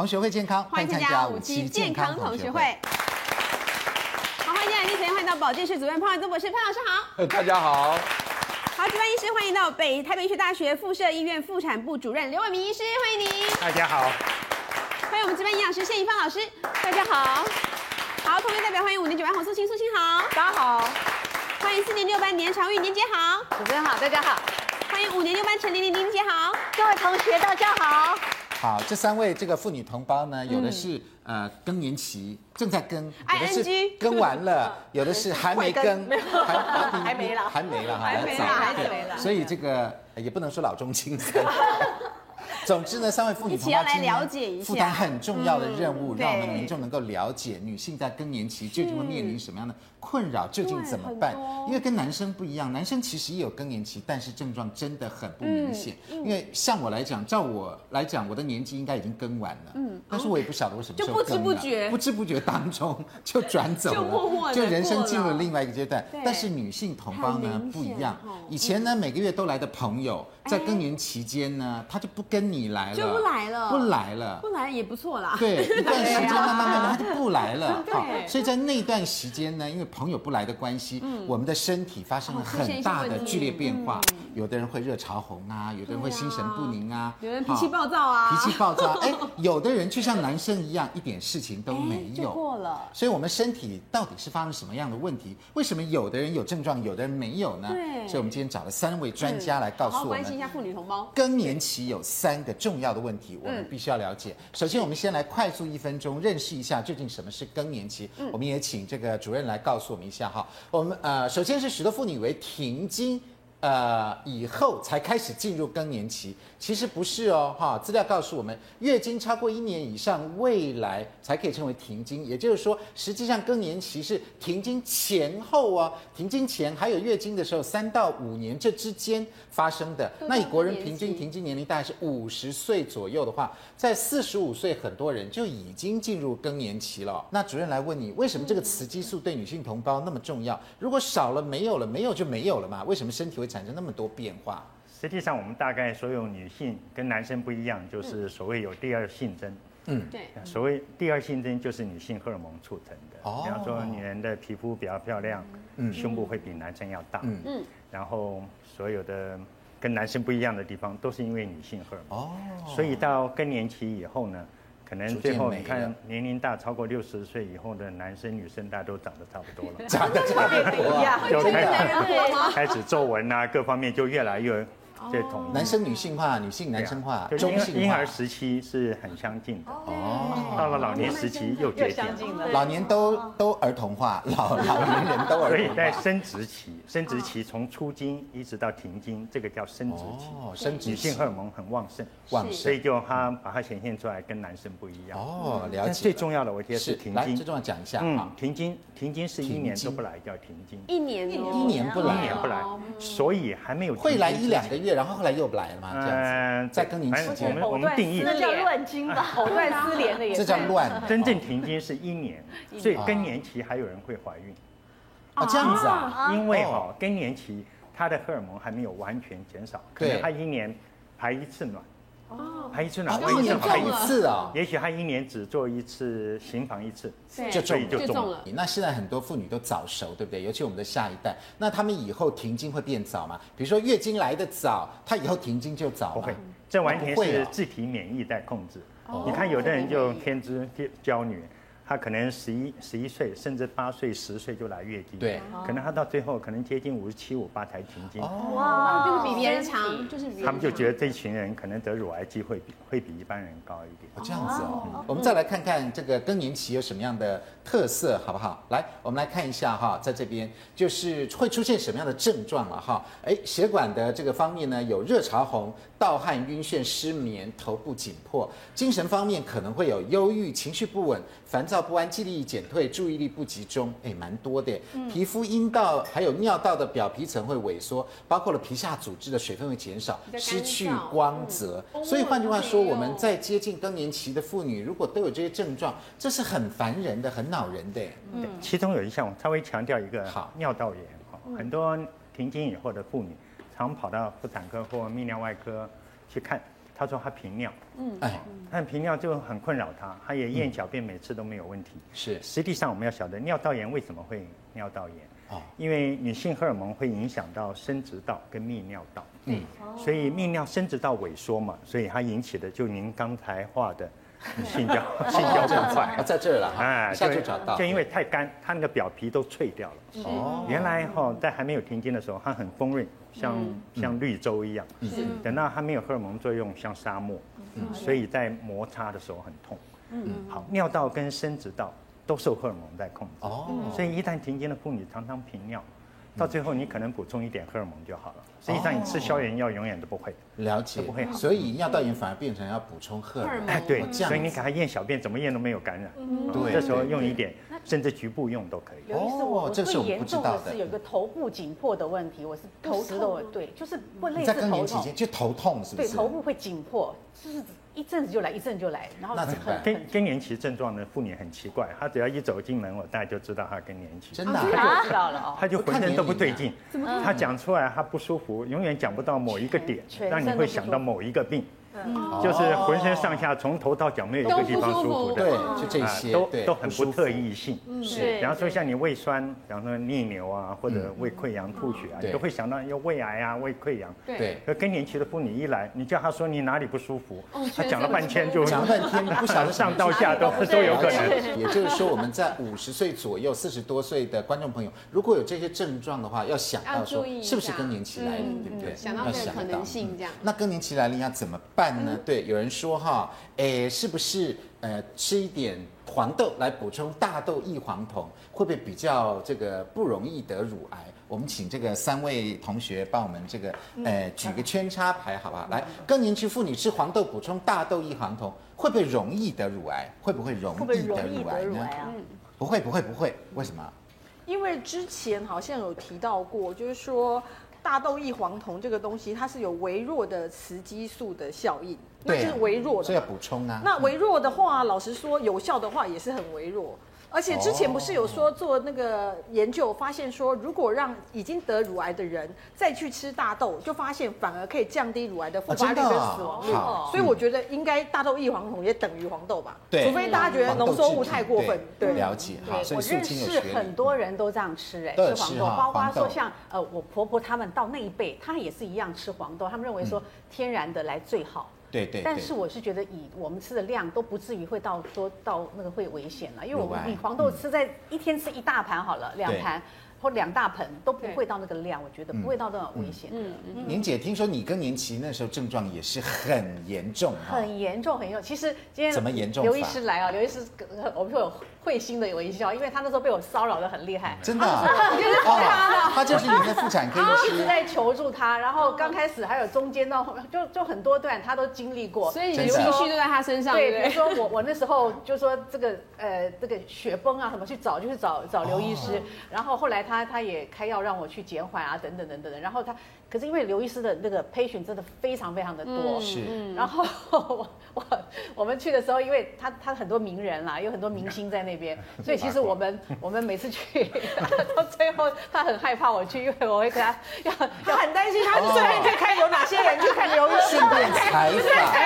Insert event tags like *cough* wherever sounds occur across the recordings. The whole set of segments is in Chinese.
同学会健康，欢迎参加五期健康同学会。好，欢迎来宾，首先欢迎到保健室主任潘伟宗博士，潘老师好。大家好。好，值班医师欢迎到北台北医学大学附设医院妇产部主任刘伟明医师，欢迎您。大家好。欢迎我们值班营养师谢宜芳老师，大家好。好，同学代表欢迎五年九班洪素清，素清好，大家好。欢迎四年六班年长玉，年姐好，主持人好，大家好。欢迎五年六班陈玲玲，玲姐好，各位同学大家好。好，这三位这个妇女同胞呢，有的是、嗯、呃更年期正在更，有的是更完了，有的是 *laughs* 还没更，还 *laughs* 还没了，还没了哈，还没了，还没了。所以这个也不能说老中青三。*laughs* *laughs* 总之呢，三位妇女同胞来了解一下，负担很重要的任务，让我们民众能够了解女性在更年期究竟会面临什么样的困扰，究竟怎么办？因为跟男生不一样，男生其实也有更年期，但是症状真的很不明显。因为像我来讲，照我来讲，我的年纪应该已经更完了，嗯，但是我也不晓得我什么时候更了，就不知不觉，不知不觉当中就转走了，就人生进入了。另外一个阶段。但是女性同胞呢不一样，以前呢每个月都来的朋友，在更年期间呢，他就不跟你来了，就不来了，不来了，不来也不错啦。对，一段时间慢慢慢慢 *laughs* 他就不来了。好，所以在那段时间呢，因为朋友不来的关系，我们的身体发生了很大的剧烈变化。有的人会热潮红啊，有的人会心神不宁啊，有人脾气暴躁啊，脾气暴躁。哎，*laughs* 有的人就像男生一样，一点事情都没有。过了。所以我们身体到底是发生什么样的问题？为什么有的人有症状，有的人没有呢？对。所以我们今天找了三位专家来告诉我们。关心一下妇女同胞。更年期有三个重要的问题，我们必须要了解。首先，我们先来快速一分钟认识一下究竟什么是更年期。我们也请这个主任来告诉我们一下哈。我们呃，首先是许多妇女以为停经。呃，以后才开始进入更年期，其实不是哦，哈。资料告诉我们，月经超过一年以上，未来才可以称为停经。也就是说，实际上更年期是停经前后哦，停经前还有月经的时候，三到五年这之间发生的。那以国人平均停经年龄大概是五十岁左右的话，在四十五岁，很多人就已经进入更年期了。那主任来问你，为什么这个雌激素对女性同胞那么重要？如果少了，没有了，没有就没有了嘛？为什么身体会？产生那么多变化，实际上我们大概所有女性跟男生不一样，就是所谓有第二性征。嗯，对。所谓第二性征就是女性荷尔蒙促成的。哦。比方说，女人的皮肤比较漂亮，嗯，胸部会比男生要大。嗯嗯。然后所有的跟男生不一样的地方，都是因为女性荷尔蒙。哦。所以到更年期以后呢？可能最后你看年龄大超过六十岁以后的男生女生，大家都长得差不多了，长 *laughs* 得差不多了，就开始开始皱纹啊，各方面就越来越。这统男生女性化，女性男生化，中性化。婴儿时期是很相近的。哦，到了老年时期又接近了。老年都都儿童化，老老年人都儿童化。所以在生殖期，生殖期从出经一直到停经，这个叫生殖期。哦，生殖期。女性荷尔蒙很旺盛，旺盛，所以就它把它显现出来跟男生不一样。哦，了解。最重要的我觉得是停经。最重要讲一下嗯，停经，停经是一年都不来叫停经。一年一年不来，一年不来，所以还没有会来一两个月，然后后来又不来。嗯，在更年期间，我们定义那叫乱经吧，*laughs* 藕断丝连的也。这叫乱。*laughs* 真正停经是 *laughs* 一年，所以更年期还有人会怀孕。啊，这样子啊？因为哈，更年期它的荷尔蒙还没有完全减少，可能它一年排一次卵。哦，排一次卵，一年排一次啊？也许他一年只做一次行房一次，就中就中了。那现在很多妇女都早熟，对不对？尤其我们的下一代，那他们以后停经会变早吗？比如说月经来的早，她以后停经就早。不会，这完全是自体免疫在控制。你看有的人就天之娇女。她可能十一十一岁，甚至八岁、十岁就来月经，对，可能她到最后可能接近五十七、五八才停经。哇，就是比别人长，就是他们就觉得这群人可能得乳癌机会比会比一般人高一点。哦，这样子哦。我们再来看看这个更年期有什么样的特色，好不好？来，我们来看一下哈，在这边就是会出现什么样的症状了哈？哎，血管的这个方面呢，有热潮红、盗汗、晕眩、失眠、头部紧迫；精神方面可能会有忧郁、情绪不稳、烦躁。不安、记忆力减退、注意力不集中，哎，蛮多的。皮肤、阴道还有尿道的表皮层会萎缩，包括了皮下组织的水分会减少，失去光泽。所以换句话说，我们在接近更年期的妇女，如果都有这些症状，这是很烦人的、很恼人的。嗯，其中有一项我稍微强调一个，好，尿道炎。很多停经以后的妇女，常跑到妇产科或泌尿外科去看。她说她频尿，嗯，哎，但频尿就很困扰她，她也验小便每次都没有问题。是，实际上我们要晓得尿道炎为什么会尿道炎？哦，因为女性荷尔蒙会影响到生殖道跟泌尿道，嗯，所以泌尿生殖道萎缩嘛，所以它引起的就您刚才画的性交性交这块，在这儿了，哎，下就找到，就因为太干，它那个表皮都脆掉了。哦，原来哈在还没有停经的时候，它很丰润，像像绿洲一样，嗯。等到它没有荷尔蒙作用，像沙漠，嗯。所以在摩擦的时候很痛。嗯，好，尿道跟生殖道。都受荷尔蒙在控制。哦，所以一旦停经的妇女常常频尿，到最后你可能补充一点荷尔蒙就好了。实际上你吃消炎药永远都不会了解，不会好。所以尿道炎反而变成要补充荷尔蒙。哎，对，所以你给他验小便，怎么验都没有感染。对，这时候用一点，甚至局部用都可以。哦，这是最严重的是有一个头部紧迫的问题，我是头痛，对，就是不类似头痛，就头痛是不是？对，头部会紧迫，就是。一阵子就来，一阵子就来，然后很更更年期症状的妇女很奇怪，她只要一走进门，我大概就知道她更年期。真的，她就知道了哦。她就浑身都不对劲，她讲出来她不舒服，永远讲不到某一个点，让你会想到某一个病。就是浑身上下从头到脚没有一个地方舒服。的，对，就这些，都都很不特异性。是，比方说像你胃酸，比方说逆流啊，或者胃溃疡吐血啊，你都会想到要胃癌啊、胃溃疡。对。可更年期的妇女一来，你叫她说你哪里不舒服，她讲了半天就讲了半天，不晓得 *laughs* 上到下都都有可能。也就是说，我们在五十岁左右、四十多岁的观众朋友，如果有这些症状的话，要想到说是不是更年期来临，对。不对？想到这个可能性这样。那更年期来临要怎么办呢？对，有人。说哈，诶，是不是呃吃一点黄豆来补充大豆异黄酮，会不会比较这个不容易得乳癌？我们请这个三位同学帮我们这个呃举个圈插牌，好不好？来，更年期妇女吃黄豆补充大豆异黄酮，会不会容易得乳癌？会不会容易得乳癌呢？不会，不会，不会。为什么？因为之前好像有提到过，就是说。大豆异黄酮这个东西，它是有微弱的雌激素的效应，那是微弱的，所以要补充啊。那微弱的话，老实说，有效的话也是很微弱。而且之前不是有说做那个研究，发现说如果让已经得乳癌的人再去吃大豆，就发现反而可以降低乳癌的复发率跟死亡率。所以我觉得应该大豆异黄酮也等于黄豆吧？对，除非大家觉得浓缩物太过分。对，了解。对，我认识很多人都这样吃，哎，吃黄豆，包括说像呃我婆婆他们到那一辈，她也是一样吃黄豆，他们认为说天然的来最好。对对，但是我是觉得以我们吃的量都不至于会到说到那个会危险了，因为我们你黄豆吃在一天吃一大盘好了，两盘。或两大盆都不会到那个量，我觉得不会到那种危险。嗯嗯。宁姐，听说你更年期那时候症状也是很严重，很严重，很严重。其实今天怎么严重？刘医师来啊，刘医师，我们会有会心的微笑，因为他那时候被我骚扰的很厉害。真的？就是他的，他就是你的妇产科医师，一直在求助他。然后刚开始还有中间到后面，就就很多段他都经历过，所以你的情绪都在他身上。对，比如说我我那时候就说这个呃这个雪崩啊什么去找，就是找找刘医师。然后后来他他也开。药让我去减缓啊，等等等等的。然后他，可是因为刘医师的那个 patient 真的非常非常的多，是。然后 *laughs* 我我我们去的时候，因为他他很多名人啦，有很多明星在那边，*laughs* 所以其实我们我们每次去 *laughs* 到最后，他很害怕我去，因为我会跟他要要很担心他顺便可以看有哪些人去看刘医师，采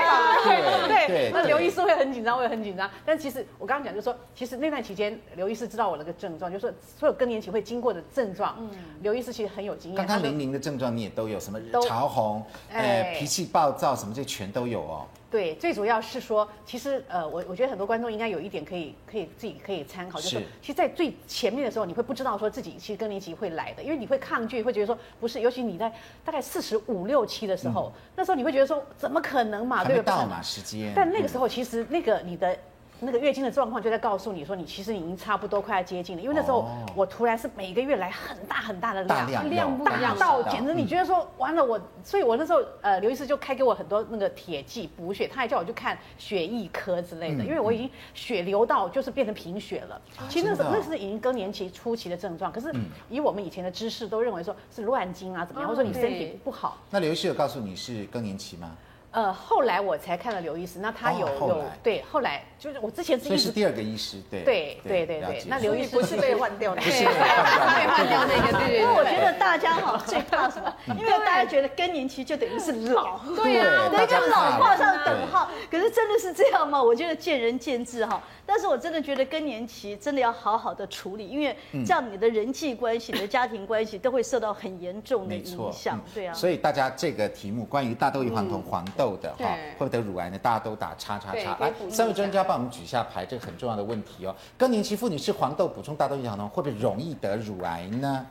访，对对。那刘医师会很紧张，我也很紧张。但其实我刚刚讲就是说，其实那段期间，刘医师知道我那个症状，就是说所有更年期会经过的症状。嗯刘医师其实很有经验。刚刚玲玲的症状你也都有，什么潮红，呃，脾气暴躁，什么这全都有哦。对，最主要是说，其实呃，我我觉得很多观众应该有一点可以可以自己可以参考，就是其实，在最前面的时候，你会不知道说自己其实更年期会来的，因为你会抗拒，会觉得说不是，尤其你在大概四十五六七的时候，那时候你会觉得说怎么可能嘛，对不对？到嘛时间。但那个时候其实那个你的。那个月经的状况就在告诉你说，你其实已经差不多快要接近了，因为那时候我突然是每个月来很大很大的量，量量不一样，到简直你觉得说完了我，所以我那时候呃刘医师就开给我很多那个铁剂补血，他还叫我去看血液科之类的，因为我已经血流到就是变成贫血了。其实那时候那是已经更年期初期的症状，可是以我们以前的知识都认为说是乱经啊怎么样，或者说你身体不好。那刘医师有告诉你是更年期吗？呃，后来我才看了刘医师，那他有、哦、有对，后来就是我之前是一直是第二个医师，对对对对对，那刘医师不是被换掉的，不 *laughs* 是被换掉那个，对。因为我觉得大家哈最怕什么？因为大家觉得更年期就等于是老，对啊，那个老画上等号。可是真的是这样吗？我觉得见仁见智哈。但是我真的觉得更年期真的要好好的处理，因为这样你的人际关系、你的家庭关系都会受到很严重的影响。对啊。所以大家这个题目关于大豆异黄酮黄豆的哈。会得乳癌呢？大家都打叉叉叉。来，三位专家帮我们举一下牌，这个很重要的问题哦。更年期妇女吃黄豆补充大豆异黄酮，会不会容易得乳癌呢？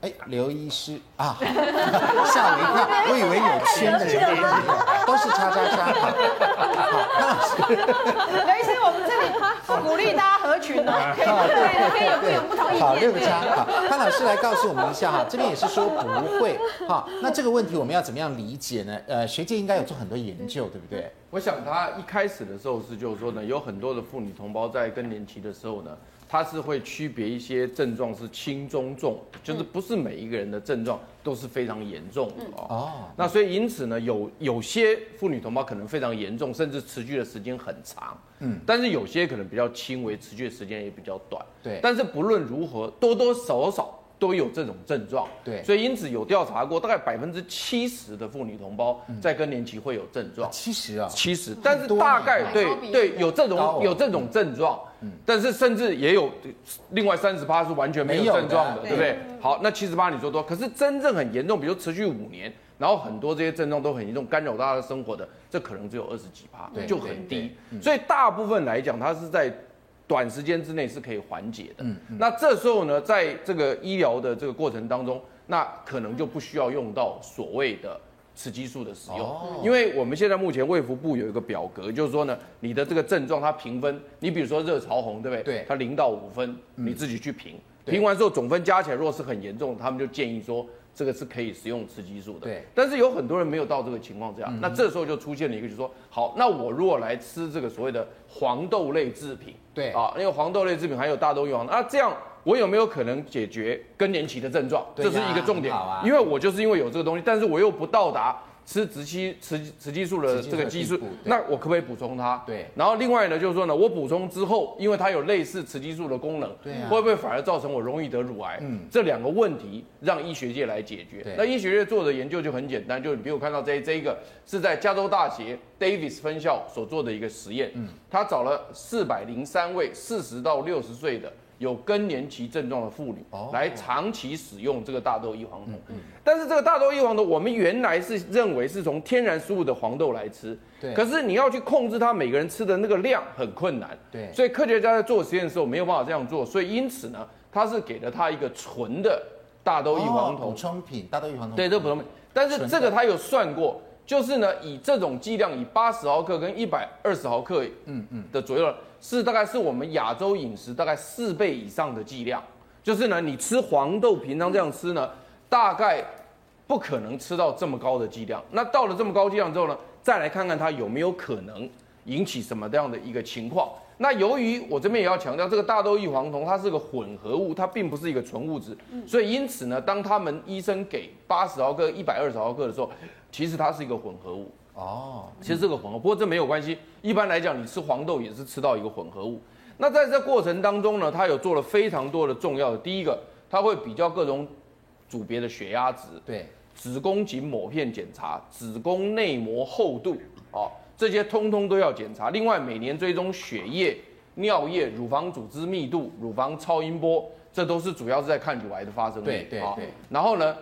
哎，刘医师啊，*laughs* 吓我一跳，*laughs* 我以为有圈的人都是叉叉叉。*laughs* 好，刘医师，我们这里鼓励大家合群哦，可以可以有不有不同意见。好，六个叉。好，潘老师来告诉我们一下哈，这边也是说不会。哈，那这个问题我们要怎么样理解呢？呃，学界应该有做很多研究，对不对？我想他一开始的时候是就是说呢，有很多的妇女同胞在更年期的时候呢。它是会区别一些症状是轻中重，就是不是每一个人的症状都是非常严重的哦。哦，那所以因此呢，有有些妇女同胞可能非常严重，甚至持续的时间很长。嗯，但是有些可能比较轻微，持续的时间也比较短。对，但是不论如何，多多少少。都有这种症状，对，所以因此有调查过，大概百分之七十的妇女同胞在更年期会有症状，七十啊，七十，但是大概对对有这种有这种症状，嗯，但是甚至也有另外三十八是完全没有症状的，对。不对？好，那七十八你说多，可是真正很严重，比如持续五年，然后很多这些症状都很严重，干扰大家的生活的，这可能只有二十几趴，就很低，所以大部分来讲，它是在。短时间之内是可以缓解的。嗯，那这时候呢，在这个医疗的这个过程当中，那可能就不需要用到所谓的雌激素的使用，哦、因为我们现在目前卫福部有一个表格，就是说呢，你的这个症状它评分，你比如说热潮红，对不对？对，它零到五分，你自己去评，嗯、评完之后总分加起来，如果是很严重，他们就建议说。这个是可以使用雌激素的，对。但是有很多人没有到这个情况这样，嗯、那这时候就出现了一个，就是说，好，那我如果来吃这个所谓的黄豆类制品，对啊，因为黄豆类制品还有大豆异黄，那这样我有没有可能解决更年期的症状？这是一个重点，啊、因为我就是因为有这个东西，但是我又不到达。吃雌激雌雌激素的这个激素，那我可不可以补充它？对。然后另外呢，就是说呢，我补充之后，因为它有类似雌激素的功能，对啊，会不会反而造成我容易得乳癌？嗯，这两个问题让医学界来解决。对。那医学界做的研究就很简单，就你比如看到这这一个是在加州大学 Davis 分校所做的一个实验，嗯，他找了四百零三位四十到六十岁的。有更年期症状的妇女来长期使用这个大豆异黄酮，但是这个大豆异黄酮，我们原来是认为是从天然食物的黄豆来吃，对，可是你要去控制它每个人吃的那个量很困难，对，所以科学家在做实验的时候没有办法这样做，所以因此呢，他是给了他一个纯的大豆异黄酮。补充品，大豆异黄酮，对，这补充品，但是这个他有算过，就是呢，以这种剂量，以八十毫克跟一百二十毫克，嗯嗯。的左右。是大概是我们亚洲饮食大概四倍以上的剂量，就是呢，你吃黄豆平常这样吃呢，大概不可能吃到这么高的剂量。那到了这么高剂量之后呢，再来看看它有没有可能引起什么样的一个情况。那由于我这边也要强调，这个大豆异黄酮它是个混合物，它并不是一个纯物质，所以因此呢，当他们医生给八十毫克、一百二十毫克的时候，其实它是一个混合物。哦，其实这个混合，不过这没有关系。一般来讲，你吃黄豆也是吃到一个混合物。那在这过程当中呢，它有做了非常多的重要的。第一个，它会比较各种组别的血压值，对，子宫颈抹片检查，子宫内膜厚度，哦，这些通通都要检查。另外，每年追踪血液、尿液、乳房组织密度、乳房超音波，这都是主要是在看乳癌的发生率。对对对。然后呢，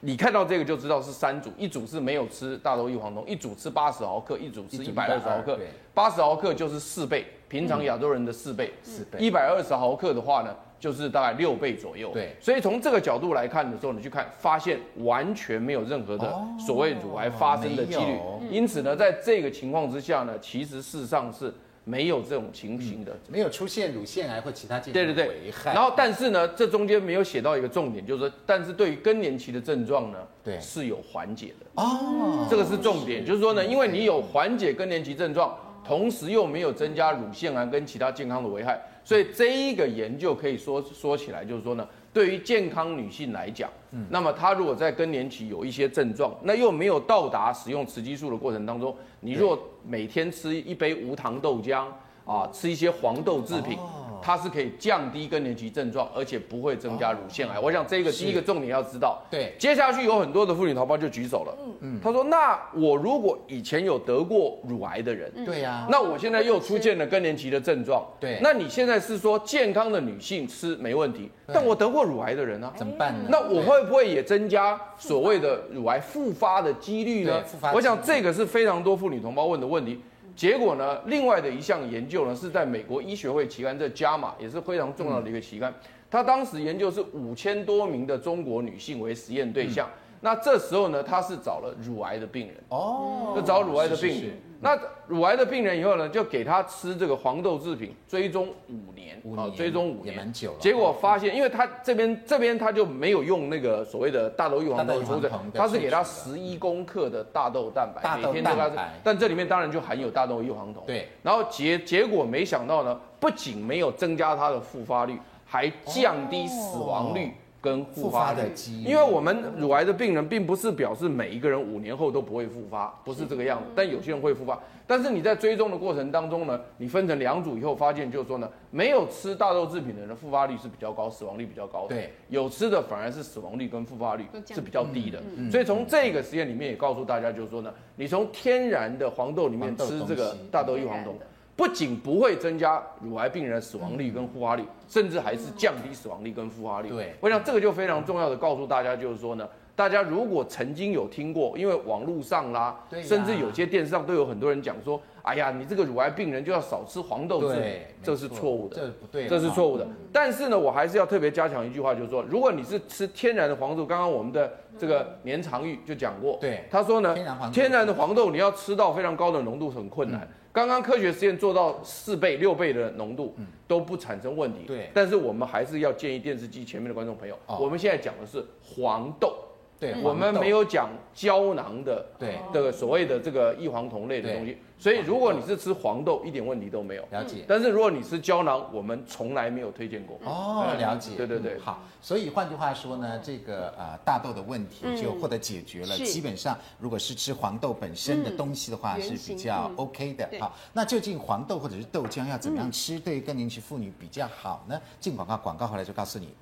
你看到这个就知道是三组，一组是没有吃大豆异黄酮，一组吃八十毫克，一组吃一百二十毫克。八十毫克就是四倍，平常亚洲人的四倍。四倍。一百二十毫克的话呢，就是大概六倍左右。对。所以从这个角度来看的时候，你去看，发现完全没有任何的所谓乳癌发生的几率。因此呢，在这个情况之下呢，其实事实上是。没有这种情形的，没有出现乳腺癌或其他健康对对对危害。然后，但是呢，这中间没有写到一个重点，就是说，但是对于更年期的症状呢，对，是有缓解的哦。这个是重点，就是说呢，因为你有缓解更年期症状，同时又没有增加乳腺癌跟其他健康的危害，所以这一个研究可以说说起来，就是说呢。对于健康女性来讲，嗯，那么她如果在更年期有一些症状，那又没有到达使用雌激素的过程当中，你若每天吃一杯无糖豆浆啊，吃一些黄豆制品。哦它是可以降低更年期症状，而且不会增加乳腺癌。我想这个第一个重点要知道。对，接下去有很多的妇女同胞就举手了。嗯。嗯，他说：“那我如果以前有得过乳癌的人，对呀，那我现在又出现了更年期的症状，对，那你现在是说健康的女性吃没问题，但我得过乳癌的人呢，怎么办呢？那我会不会也增加所谓的乳癌复发的几率呢？复发，我想这个是非常多妇女同胞问的问题。”结果呢？另外的一项研究呢，是在美国医学会期刊，这 JAMA 也是非常重要的一个期刊。他当时研究是五千多名的中国女性为实验对象。那这时候呢，他是找了乳癌的病人哦，就找乳癌的病人。那乳癌的病人以后呢，就给他吃这个黄豆制品，追踪五年啊，追踪五年，蛮久了。结果发现，因为他这边这边他就没有用那个所谓的大豆异黄酮他是给他十一公克的大豆蛋白，每天都他，但这里面当然就含有大豆异黄酮。对，然后结结果没想到呢，不仅没有增加他的复发率，还降低死亡率。跟复发的基因，因为我们乳癌的病人并不是表示每一个人五年后都不会复发，不是这个样子。但有些人会复发，但是你在追踪的过程当中呢，你分成两组以后，发现就是说呢，没有吃大豆制品的人复发率是比较高，死亡率比较高的。对，有吃的反而是死亡率跟复发率是比较低的。所以从这个实验里面也告诉大家，就是说呢，你从天然的黄豆里面吃这个大豆异黄酮。不仅不会增加乳癌病人的死亡率跟复发率，甚至还是降低死亡率跟复发率。对，我想这个就非常重要的告诉大家，就是说呢，大家如果曾经有听过，因为网络上啦，甚至有些电视上都有很多人讲说，哎呀，你这个乳癌病人就要少吃黄豆制品，这是错误的，这不对，这是错误的。但是呢，我还是要特别加强一句话，就是说，如果你是吃天然的黄豆，刚刚我们的这个年长玉就讲过，对，他说呢，天然的黄豆你要吃到非常高的浓度很困难。刚刚科学实验做到四倍、六倍的浓度，都不产生问题。对，但是我们还是要建议电视机前面的观众朋友，我们现在讲的是黄豆。对，我们没有讲胶囊的，对，这个所谓的这个异黄酮类的东西。所以如果你是吃黄豆，一点问题都没有。了解。但是如果你吃胶囊，我们从来没有推荐过。哦，了解。对对对。好，所以换句话说呢，这个呃大豆的问题就获得解决了。基本上，如果是吃黄豆本身的东西的话，是比较 OK 的。好，那究竟黄豆或者是豆浆要怎么样吃，对于更年期妇女比较好呢？进广告，广告回来就告诉你。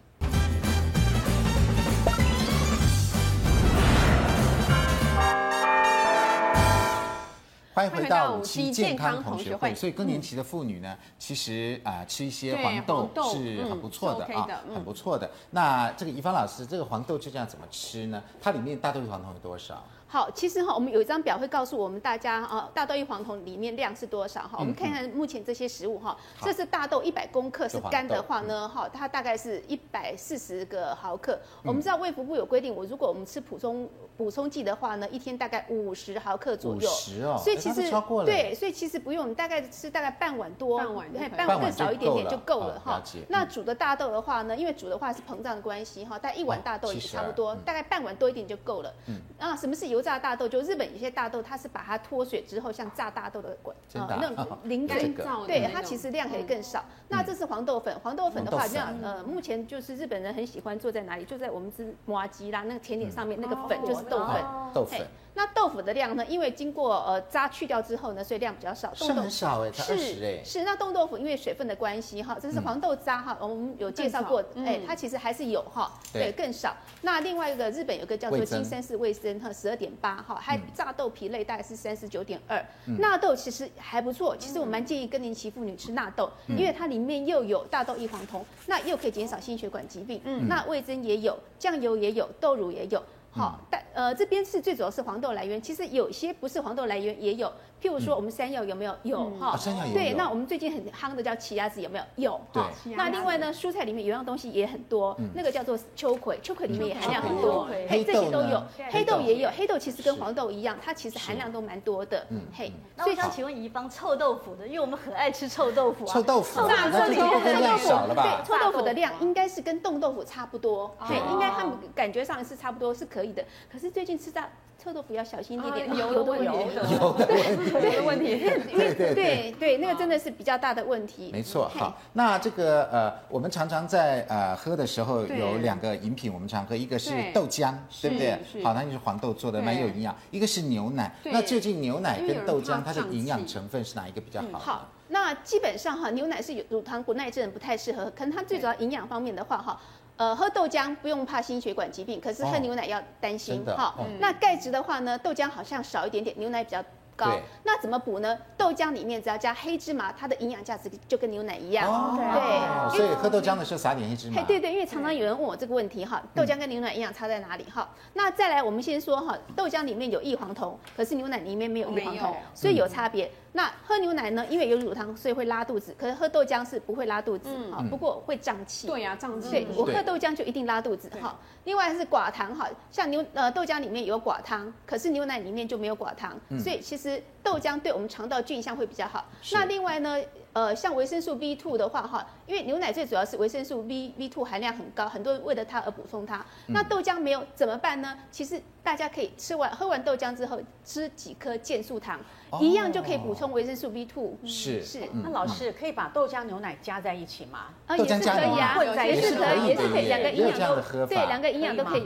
欢迎回到五期健康同学会。所以更年期的妇女呢，其实啊吃一些黄豆是很不错的啊，很不错的。那这个怡芳老师，这个黄豆就这样怎么吃呢？它里面大豆异黄酮有多少？好，其实哈，我们有一张表会告诉我们大家啊，大豆异黄酮里面量是多少哈？我们看看目前这些食物哈，这是大豆一百公克是干的话呢，哈，它大概是一百四十个毫克。我们知道卫福部有规定，我如果我们吃补充补充剂的话呢，一天大概五十毫克左右。五十哦，所以其实对，所以其实不用，你大概吃大概半碗多，半碗，半碗更少一点点就够了哈。那煮的大豆的话呢，因为煮的话是膨胀的关系哈，大概一碗大豆也差不多，大概半碗多一点就够了。嗯，啊，什么是油炸大豆？就日本。有些大豆它是把它脱水之后，像炸大豆的管，呃，那种 *laughs* 淋水，对，它其实量可以更少。那这是黄豆粉，黄豆粉的话，这样呃，目前就是日本人很喜欢做在哪里？就在我们吃麻糬啦，那个甜点上面那个粉就是豆粉，豆粉。那豆腐的量呢？因为经过呃渣去掉之后呢，所以量比较少。是很少哎，是是。那冻豆腐因为水分的关系哈，这是黄豆渣哈，我们有介绍过，哎，它其实还是有哈，对，更少。那另外一个日本有个叫做金山寺味噌哈，十二点八哈，还炸豆皮类大概是三十九点二。纳豆其实还不错，其实我蛮建议更年期妇女吃纳豆，因为它里面又有大豆异黄酮，那又可以减少心血管疾病。嗯，那味噌也有，酱油也有，豆乳也有。好，但呃这边是最主要是黄豆来源，其实有些不是黄豆来源也有。譬如说，我们山药有没有？有哈。山药有。对，那我们最近很夯的叫奇亚籽有没有？有哈。那另外呢，蔬菜里面有样东西也很多，那个叫做秋葵，秋葵里面也含量很多。嘿，这些都有，黑豆也有，黑豆其实跟黄豆一样，它其实含量都蛮多的。嗯，嘿。所以想请问宜芳，臭豆腐的，因为我们很爱吃臭豆腐啊。臭豆腐，那这里面臭豆腐少了吧？对，臭豆腐的量应该是跟冻豆腐差不多，对，应该他们感觉上是差不多是可以的。可是最近吃到。臭豆腐要小心一点点，油的问题，油的问题，油的问题，对对对对，那个真的是比较大的问题。没错，好，那这个呃，我们常常在呃喝的时候有两个饮品，我们常喝，一个是豆浆，对不对？好，那就是黄豆做的，蛮有营养。一个是牛奶，那究竟牛奶跟豆浆它的营养成分是哪一个比较好？好，那基本上哈，牛奶是有乳糖不耐症不太适合，可能它最主要营养方面的话哈。呃，喝豆浆不用怕心血管疾病，可是喝牛奶要担心哈。那钙质的话呢，豆浆好像少一点点，牛奶比较高。那怎么补呢？豆浆里面只要加黑芝麻，它的营养价值就跟牛奶一样。哦、对，所以喝豆浆的时候撒点黑芝麻。对对，因为常常有人问我这个问题哈，豆浆跟牛奶营养差在哪里哈？那再来，我们先说哈，豆浆里面有异黄酮，可是牛奶里面没有异黄酮，所以有差别。那喝牛奶呢？因为有乳糖，所以会拉肚子。可是喝豆浆是不会拉肚子，哈、嗯，不过会胀气。对呀、啊，胀气。对，我喝豆浆就一定拉肚子，哈。另外是寡糖，哈，像牛呃豆浆里面有寡糖，可是牛奶里面就没有寡糖，嗯、所以其实豆浆对我们肠道菌相会比较好。那另外呢，呃，像维生素 B two 的话，哈，因为牛奶最主要是维生素 B B2 含量很高，很多人为了它而补充它。嗯、那豆浆没有怎么办呢？其实大家可以吃完喝完豆浆之后吃几颗健素糖。一样就可以补充维生素 B2。是是，那老师可以把豆浆牛奶加在一起吗？啊，也是可以啊，也是可以，也是可以，两个营养都对，两个营养都可以。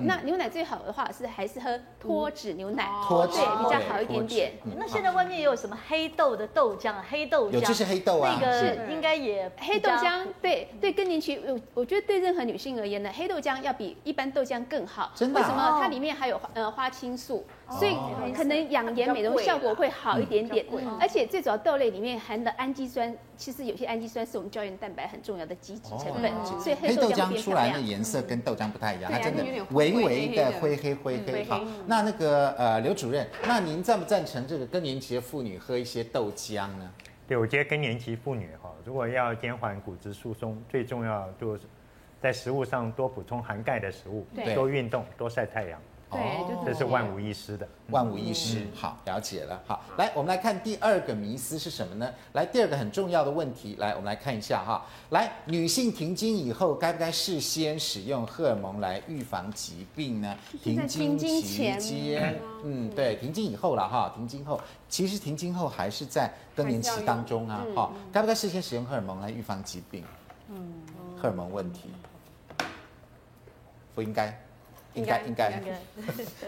那牛奶最好的话是还是喝脱脂牛奶，脱脂比较好一点点。那现在外面也有什么黑豆的豆浆？黑豆浆黑豆啊，那个应该也黑豆浆。对对，更年期我我觉得对任何女性而言呢，黑豆浆要比一般豆浆更好。真的？为什么？它里面还有呃花青素。所以可能养颜美容效果会好一点点，而且最主要豆类里面含的氨基酸，其实有些氨基酸是我们胶原蛋白很重要的基质成分。所以黑豆浆出来的颜色跟豆浆不太一样，它真的微微的灰黑灰黑。好，那那个呃刘主任，那您赞不赞成这个更年期的妇女喝一些豆浆呢？对，我觉得更年期妇女哈，如果要减缓骨质疏松，最重要就是在食物上多补充含钙的食物，多运动，多晒太阳。对，这是万无一失的，万无一失。好，了解了。好，来，我们来看第二个迷思是什么呢？来，第二个很重要的问题，来，我们来看一下哈。来，女性停经以后，该不该事先使用荷尔蒙来预防疾病呢？停经期间，嗯，对，停经以后了哈，停经后，其实停经后还是在更年期当中啊，哈，该不该事先使用荷尔蒙来预防疾病？嗯，荷尔蒙问题，不应该。应该应该，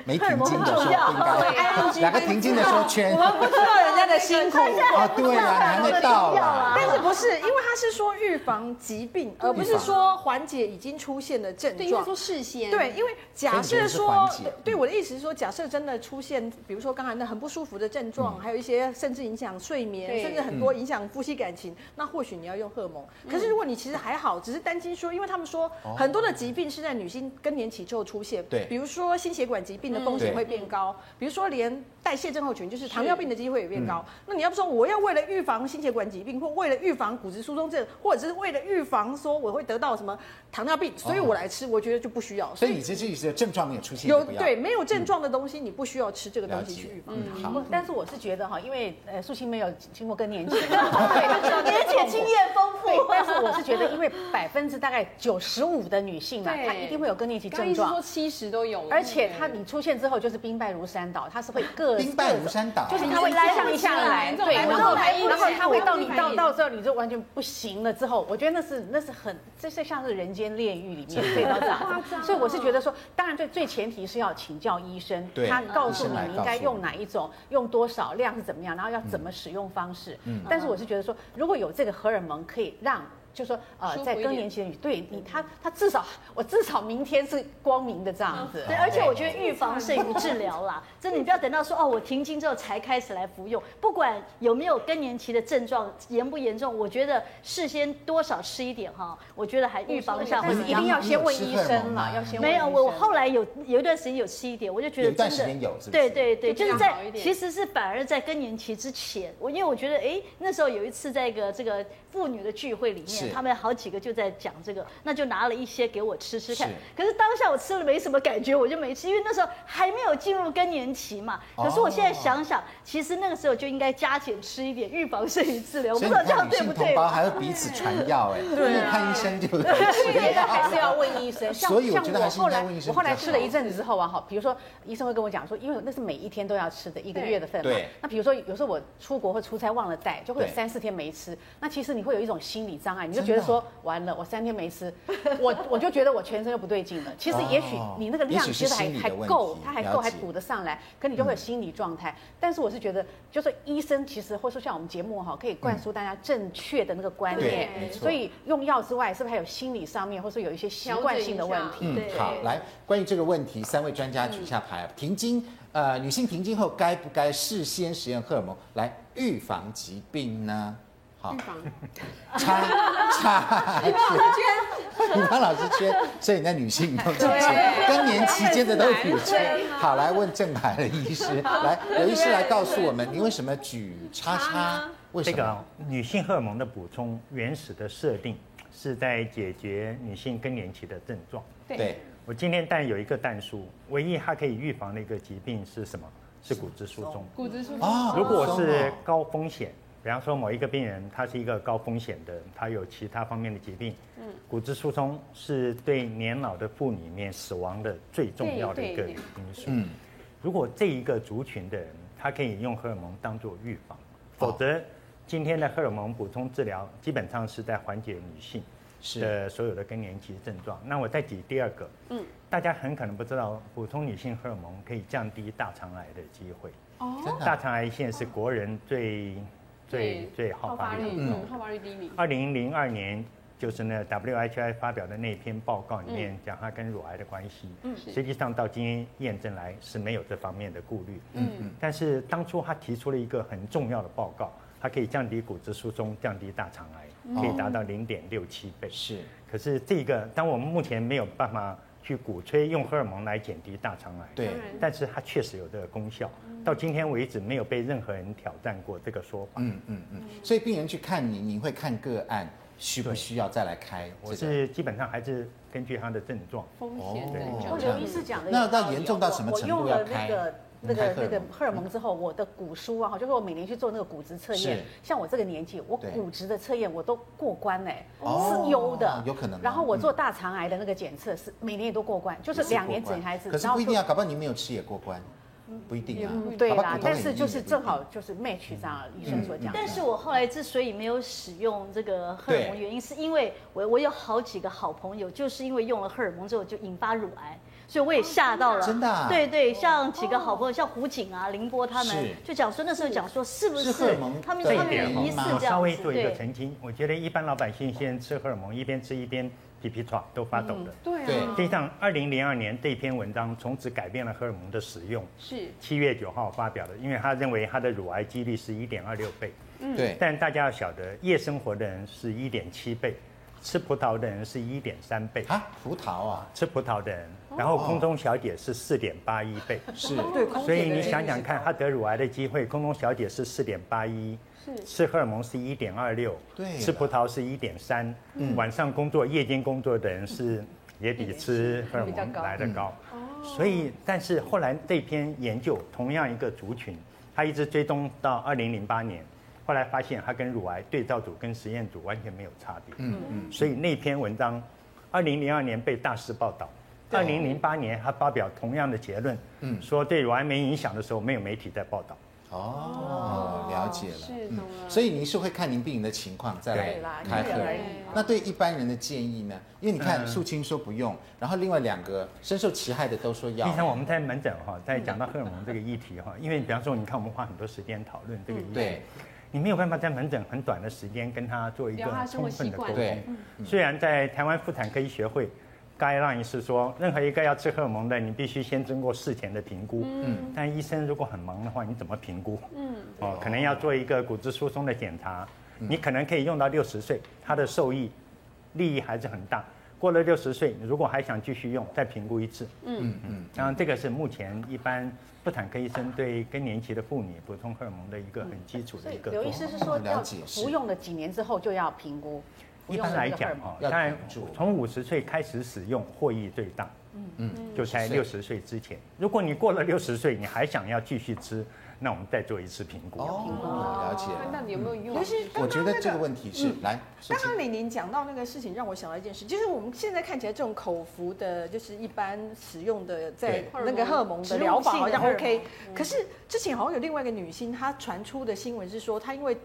没停经的时候应该，两个停经的时候圈，我们不知道人家的辛苦。*laughs* 啊，对呀，你还没到啊，但是不是，因为他是说预防疾病，而不是说缓解已经出现的症状。对，应该说事先。对，因为假设说，对我的意思是说，假设真的出现，比如说刚才那很不舒服的症状，还有一些甚至影响睡眠，甚至很多影响夫妻感情，那或许你要用荷尔蒙。可是如果你其实还好，只是担心说，因为他们说很多的疾病是在女性更年期之后出现。对，比如说心血管疾病的风险会变高，比如说连代谢症候群，就是糖尿病的机会也变高。那你要不说我要为了预防心血管疾病，或为了预防骨质疏松症，或者是为了预防说我会得到什么糖尿病，所以我来吃，我觉得就不需要。所以你这这些症状没有出现，有对没有症状的东西，你不需要吃这个东西去预防。嗯，好。但是我是觉得哈，因为呃素卿没有经过更年期，*laughs* 对，而且经验丰富。但是我是觉得，因为百分之大概九十五的女性啊，她一定会有更年期症状，说七十都有。而且她你出现之后就是兵败如山倒，她是会各兵败如山倒，就是他会拉上下来，对，然后然后他会到你到到这你就完全不行了之后，我觉得那是那是很这是像是人间炼狱里面这样，所以我是觉得说，当然最最前提是要请教医生，他告诉你你应该用哪一种，用多少量是怎么样，然后要怎么使用方式。但是我是觉得说，如果有这个荷尔蒙可以让。就说呃，在更年期的女，对你，她她至少我至少明天是光明的这样子。对，而且我觉得预防胜于治疗啦，真的，你不要等到说哦，我停经之后才开始来服用，不管有没有更年期的症状严不严重，我觉得事先多少吃一点哈，我觉得还预防一下，或者一定要先问医生嘛，要先问。没有，我后来有有一段时间有吃一点，我就觉得真的，对对对，就是在其实是反而在更年期之前，我因为我觉得哎，那时候有一次在一个这个妇女的聚会里面。他们好几个就在讲这个，那就拿了一些给我吃吃看。可是当下我吃了没什么感觉，我就没吃，因为那时候还没有进入更年期嘛。可是我现在想想，其实那个时候就应该加减吃一点，预防胜于治疗。我不知道这样对不对？同胞还要彼此传药，哎，对，看医生就对。还是要问医生。*laughs* 所以我觉得还是应该问医生。我后来吃了一阵子之后啊，好，比如说医生会跟我讲说，因为那是每一天都要吃的一个月的份嘛。对。那比如说有时候我出国或出差忘了带，就会有三四天没吃。那其实你会有一种心理障碍，你就觉得说完了，我三天没吃，*laughs* 我我就觉得我全身又不对劲了。*laughs* 其实也许你那个量其实还还够，它还够还补得上来，可你就会有心理状态。但是我是觉得，就是医生其实或者说像我们节目哈，可以灌输大家正确的那个观念。所以用药之外，是不是还有心理上面，或是有一些习惯性的问题？嗯，好，来关于这个问题，三位专家举下牌。停经，*laughs* 呃，女性停经后该不该事先实验荷尔蒙来预防疾病呢？好，*laughs* 插插圈，*laughs* 你当老师圈，所以你在女性都这样，更年期间的都举圈。好，来问正牌的医师，来，刘医师来告诉我们，你为什么举叉叉？为什么？这个女性荷尔蒙的补充，原始的设定是在解决女性更年期的症状。对，我今天但有一个蛋书，唯一它可以预防的一个疾病是什么？是骨质疏松。骨质疏松。啊，如果是高风险。比方说，某一个病人他是一个高风险的，他有其他方面的疾病，嗯，骨质疏松是对年老的妇女里面死亡的最重要的一个因素。嗯，如果这一个族群的人，他可以用荷尔蒙当做预防，否则今天的荷尔蒙补充治疗基本上是在缓解女性的所有的更年期症状。那我再举第二个，嗯，大家很可能不知道，补充女性荷尔蒙可以降低大肠癌的机会。哦，大肠癌现在是国人最最最好发率，嗯，好发率第一名。二零零二年，就是那 WHI 发表的那篇报告里面讲它跟乳癌的关系，嗯，实际上到今天验证来是没有这方面的顾虑，嗯嗯。但是当初他提出了一个很重要的报告，它可以降低骨质疏松，降低大肠癌，可以达到零点六七倍。是，可是这个，当我们目前没有办法。去鼓吹用荷尔蒙来减低大肠癌，对，但是它确实有这个功效。到今天为止，没有被任何人挑战过这个说法。嗯嗯嗯。所以病人去看你，你会看个案需不需要再来开？我是基本上还是根据他的症状。风险对。刘医师讲的，那到严重到什么程度要开？那个那个荷尔蒙之后，我的骨疏啊，就是我每年去做那个骨质测验，像我这个年纪，我骨质的测验我都过关哎，是优的，有可能。然后我做大肠癌的那个检测是每年也都过关，就是两年检查一次。可是不一定啊，搞不好你没有吃也过关，不一定啊。对啦，但是就是正好就是 match 这样医生所讲。但是我后来之所以没有使用这个荷尔蒙，原因是因为我我有好几个好朋友，就是因为用了荷尔蒙之后就引发乳癌。所以我也吓到了，真的，对对，像几个好朋友，像胡锦啊、林波他们，就讲说那时候讲说是不是他们他们疑似这样，稍微做一个澄清。我觉得一般老百姓先吃荷尔蒙，一边吃一边皮皮剉都发抖的。对对。实际上，二零零二年这篇文章从此改变了荷尔蒙的使用。是。七月九号发表的，因为他认为他的乳癌几率是一点二六倍。嗯。对。但大家要晓得，夜生活的人是一点七倍。吃葡萄的人是一点三倍啊，葡萄啊，吃葡萄的人，然后空中小姐是四点八一倍，是，所以你想想看，他得乳癌的机会，空中小姐是四点八一，是，吃荷尔蒙是一点二六，对，吃葡萄是一点三，晚上工作、夜间工作的人是也比吃荷尔蒙来得高，所以，但是后来这篇研究，同样一个族群，他一直追踪到二零零八年。后来发现，他跟乳癌对照组跟实验组完全没有差别。嗯嗯。所以那篇文章，二零零二年被大肆报道，二零零八年他发表同样的结论，嗯，说对乳癌没影响的时候，没有媒体在报道。哦，了解了。是，懂了。所以您是会看您病人的情况再来开荷尔蒙。那对一般人的建议呢？因为你看素清说不用，然后另外两个深受其害的都说要。平常我们在门诊哈，在讲到荷尔蒙这个议题哈，因为比方说，你看我们花很多时间讨论这个议题。对。你没有办法在门诊很短的时间跟他做一个充分的沟通。虽然在台湾妇产科医学会，guideline 是说，任何一个要吃荷尔蒙的，你必须先经过事前的评估。嗯。但医生如果很忙的话，你怎么评估？嗯。哦，可能要做一个骨质疏松的检查，你可能可以用到六十岁，它的受益利益还是很大。过了六十岁，如果还想继续用，再评估一次。嗯嗯。然后这个是目前一般。妇产科医生对更年期的妇女补充荷尔蒙的一个很基础的一个。刘医师是说要服用了几年之后就要评估。一般来讲哈，当然从五十岁开始使用获益最大。嗯嗯，就在六十岁之前。如果你过了六十岁，你还想要继续吃，那我们再做一次评估。哦，了解。看到底有没有用？其实我觉得这个问题是来。刚刚李宁讲到那个事情，让我想到一件事，就是我们现在看起来这种口服的，就是一般使用的，在那个荷尔蒙的疗法好像 OK。可是之前好像有另外一个女星，她传出的新闻是说，她因为。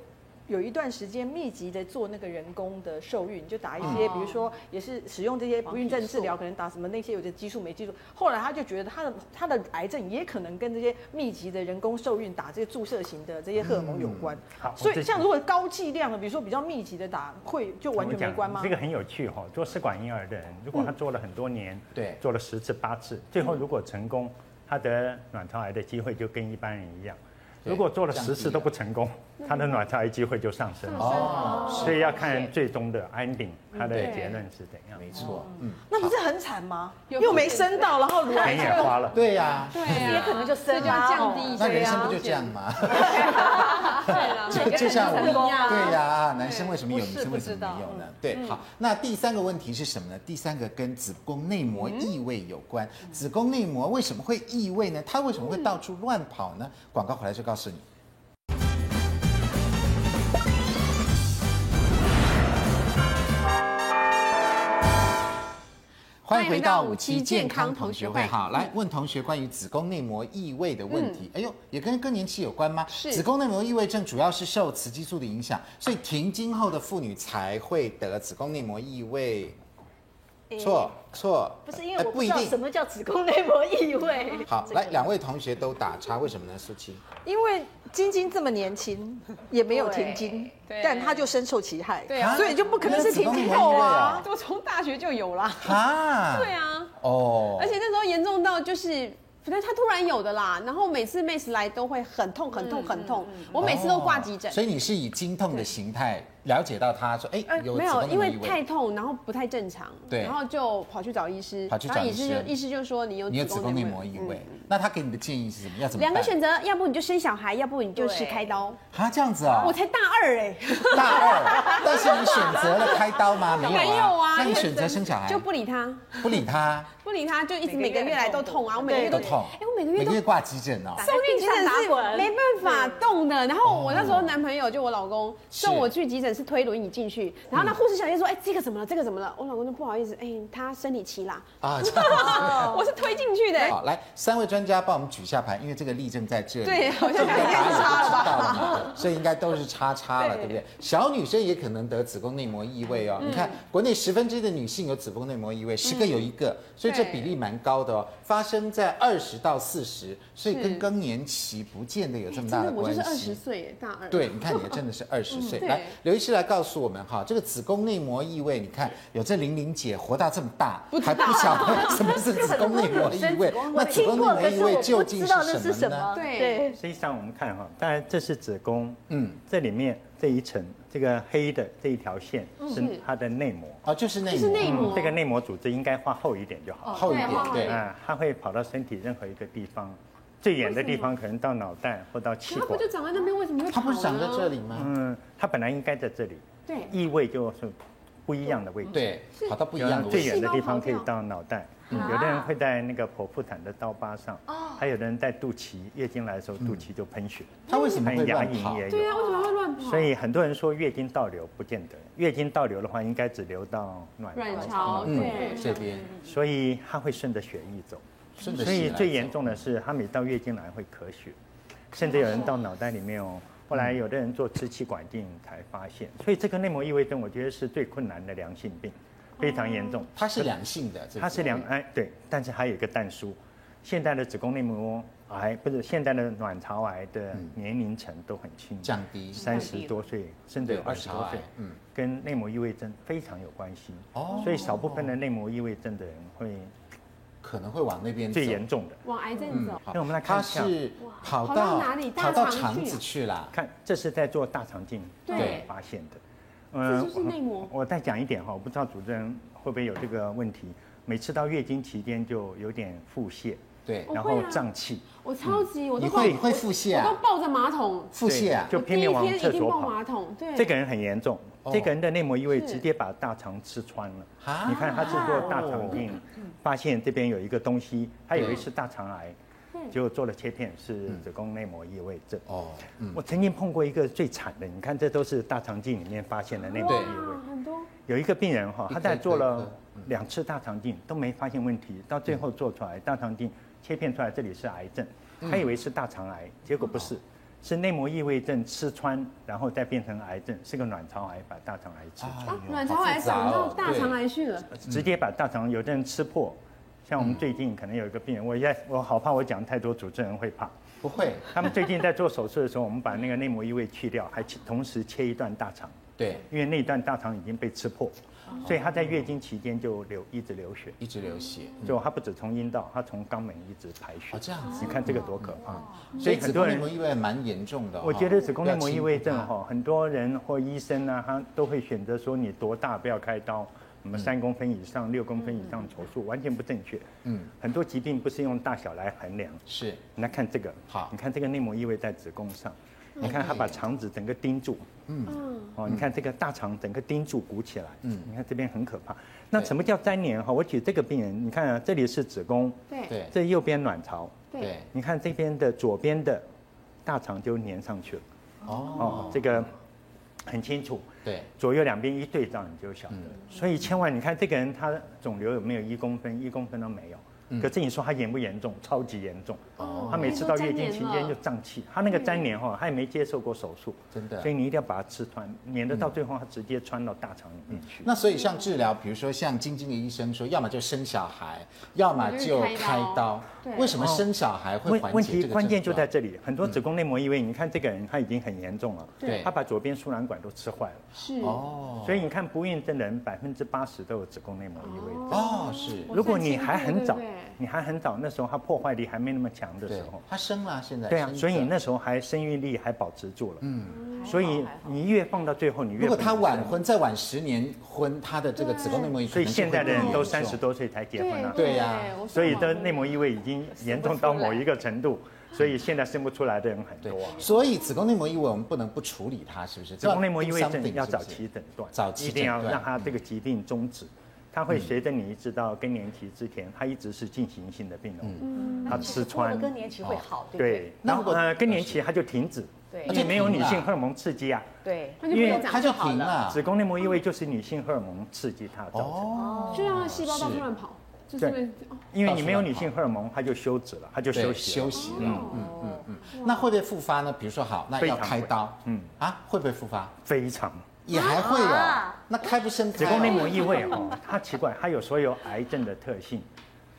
有一段时间密集的做那个人工的受孕，就打一些，比如说也是使用这些不孕症治疗，可能打什么那些有的激素没激素。后来他就觉得他的他的癌症也可能跟这些密集的人工受孕打这些注射型的这些荷尔蒙有关。好，所以像如果高剂量的，比如说比较密集的打，会就完全没关吗？这个很有趣哈，做试管婴儿的人，如果他做了很多年，对，做了十次八次，最后如果成功，他得卵巢癌的机会就跟一般人一样。如果做了十次都不成功，他的卵巢癌机会就上升哦，所以要看最终的 ending，他的结论是怎样。没错，嗯，那不是很惨吗？又没生到，然后乳癌也花了。对呀，对呀，也可能就生，就降低一。那人生不就这样吗？对了，就就像我们对呀，男生为什么有，女生为什么没有呢？对，好，那第三个问题是什么呢？第三个跟子宫内膜异位有关。子宫内膜为什么会异位呢？它为什么会到处乱跑呢？广告回来就告诉你。欢迎回到五期健康同学会。好，来问同学关于子宫内膜异位的问题。哎呦，也跟更年期有关吗？是。子宫内膜异位症主要是受雌激素的影响，所以停经后的妇女才会得子宫内膜异位。错错，不是因为我不知道什么叫子宫内膜异位。*laughs* 好，来，两位同学都打叉，为什么呢？素卿，因为晶晶这么年轻，也没有停经，但她就深受其害，对啊，所以就不可能是停经后啊，我从大学就有了。啊，*laughs* 对啊，哦，而且那时候严重到就是，反正他突然有的啦，然后每次 Mace 来都会很痛很痛很痛，我每次都挂急诊，所以你是以经痛的形态。了解到他说，哎，有没有？因为太痛，然后不太正常，对，然后就跑去找医师，跑去找医师，就医师就说你有你有子宫内膜异位。那他给你的建议是什么？要怎么？两个选择，要不你就生小孩，要不你就是开刀。啊，这样子啊？我才大二哎，*laughs* 大二，但是你选择了开刀吗？*laughs* 没有，没有啊。那你选择生小孩？就不理他，不理他，不理他，就一直每个月来都痛啊，我每个月都痛。哎，我每个月每个月挂急诊哦。受孕急诊是没办法动的，然后我那时候男朋友就我老公送我去急诊是推轮椅进去。然后那护士小姐说：“哎，这个怎么了？这个怎么了？”我老公就不好意思，哎，他生理期啦。啊，*laughs* 我是推进去的。好，来三位专家帮我们举下牌，因为这个例证在这里。对，好像应该是叉了吧？所以应该都是叉叉了，对不对？小女生也可能得子宫内膜异位哦。你看，国内十分之一的女性有子宫内膜异位，十个有一个，所以这比例蛮高的哦。发生在二十到四十，所以跟更年期不见得有这么大的关系。我就是二十岁，大二。对，你看你真的是二十岁。来，刘医师来告诉我们。哈，这个子宫内膜异位，你看有这玲玲姐活到这么大，还不晓得 *laughs* 什么是子宫内膜异位。那子宫内膜异位究竟是什么呢？对，实际上我们看哈，当然这是子宫，嗯，这里面这一层这个黑的这一条线是它的内膜。哦，就是内膜。这个内膜组织应该画厚一点就好，厚一点，对。啊，它会跑到身体任何一个地方，最远的地方可能到脑袋或到气管。它不就长在那边？为什么会跑？它不是长在这里吗？嗯，它本来应该在这里。对，异味就是不一样的位置。对，跑到不一样的。最远的地方可以到脑袋，有的人会在那个剖腹产的刀疤上，还有的人在肚脐，月经来的时候肚脐就喷血。他为什么会牙龈也有？对啊，为什么会乱跑？所以很多人说月经倒流不见得，月经倒流的话应该只流到卵巢，嗯，这边，所以它会顺着血液走。所以最严重的是，他每到月经来会咳血，甚至有人到脑袋里面哦。后来有的人做支气管镜才发现，所以这个内膜异位症，我觉得是最困难的良性病，非常严重。它是良性的，它是良哎对，但是还有一个但书，现在的子宫内膜癌不是现在的卵巢癌的年龄层都很轻，降低三十多岁甚至有二十多岁，嗯，跟内膜异位症非常有关系。哦，所以少部分的内膜异位症的人会。可能会往那边最严重的，往癌症走。那我们来看，它是跑到哪里？跑到肠子去了。看，这是在做大肠镜对发现的。嗯，这就是内膜。我再讲一点哈，我不知道主持人会不会有这个问题。每次到月经期间就有点腹泻，对，然后胀气。我超级，我都会会腹泻啊，我都抱着马桶腹泻啊，就拼命往厕所跑。马桶，对，这个人很严重，这个人的内膜异位直接把大肠吃穿了。你看他是做大肠镜，发现这边有一个东西，他以为是大肠癌，结果做了切片是子宫内膜异位症。哦，我曾经碰过一个最惨的，你看这都是大肠镜里面发现的内膜异位，很多。有一个病人哈，他在做了两次大肠镜都没发现问题，到最后做出来大肠镜。切片出来，这里是癌症，他以为是大肠癌，结果不是，是内膜异位症吃穿，然后再变成癌症，是个卵巢癌，把大肠癌吃穿。卵巢癌长到大肠癌去了，直接把大肠有的人吃破，像我们最近可能有一个病人，我现在我好怕我讲太多，主持人会怕。不会，他们最近在做手术的时候，我们把那个内膜异位去掉，还同时切一段大肠。对，因为那段大肠已经被吃破。所以她在月经期间就流一直流血，一直流血，就她不止从阴道，她从肛门一直排血。哦，这样子，你看这个多可怕。所以很多人子宫内膜异位蛮严重的。我觉得子宫内膜异位症哈，很多人或医生呢，他都会选择说你多大不要开刀，什么三公分以上、六公分以上手术，完全不正确。嗯，很多疾病不是用大小来衡量。是，你来看这个，好，你看这个内膜异位在子宫上。你看他把肠子整个钉住，嗯，哦，你看这个大肠整个钉住鼓起来，嗯，你看这边很可怕。那什么叫粘连哈？我举这个病人，你看啊，这里是子宫，对，这右边卵巢，对，你看这边的左边的大肠就粘上去了，哦，这个很清楚，对，左右两边一对照你就晓得。所以千万你看这个人他肿瘤有没有一公分？一公分都没有。可是你说他严不严重？超级严重。哦。他每次到月经期间就胀气，他那个粘连哈，他也没接受过手术，真的。所以你一定要把它吃穿，免得到最后他直接穿到大肠里面去。那所以像治疗，比如说像晶晶的医生说，要么就生小孩，要么就开刀。对。为什么生小孩会缓解这个？问题关键就在这里，很多子宫内膜异位，你看这个人他已经很严重了，对。他把左边输卵管都吃坏了。是。哦。所以你看不孕症的人百分之八十都有子宫内膜异位。哦，是。如果你还很早，你还很早。那时候他破坏力还没那么强的时候，他生了，现在对啊，所以你那时候还生育力还保持住了，嗯，所以你越放到最后，你越如果他晚婚再晚十年婚，他的这个子宫内膜异位，所以现在的人都三十多岁才结婚了，对呀，所以的内膜异位已经严重到某一个程度，所以现在生不出来的人很多。所以子宫内膜异位我们不能不处理它，是不是？子宫内膜异位症要早期诊断，早期一定要让他这个疾病终止。它会随着你一直到更年期之前，它一直是进行性的病容。嗯，它吃穿。更年期会好，对不对？然后呃，更年期它就停止，对，因为没有女性荷尔蒙刺激啊。对，因为它就停了。子宫内膜异位就是女性荷尔蒙刺激它造成的。哦，就让它细胞到处乱跑。对，因为你没有女性荷尔蒙，它就休止了，它就休息休息了。嗯嗯嗯嗯。那会不会复发呢？比如说好，那要开刀。嗯啊，会不会复发？非常。也还会有，那开不生子宫内膜异位哦，*laughs* 它奇怪，它有所有癌症的特性，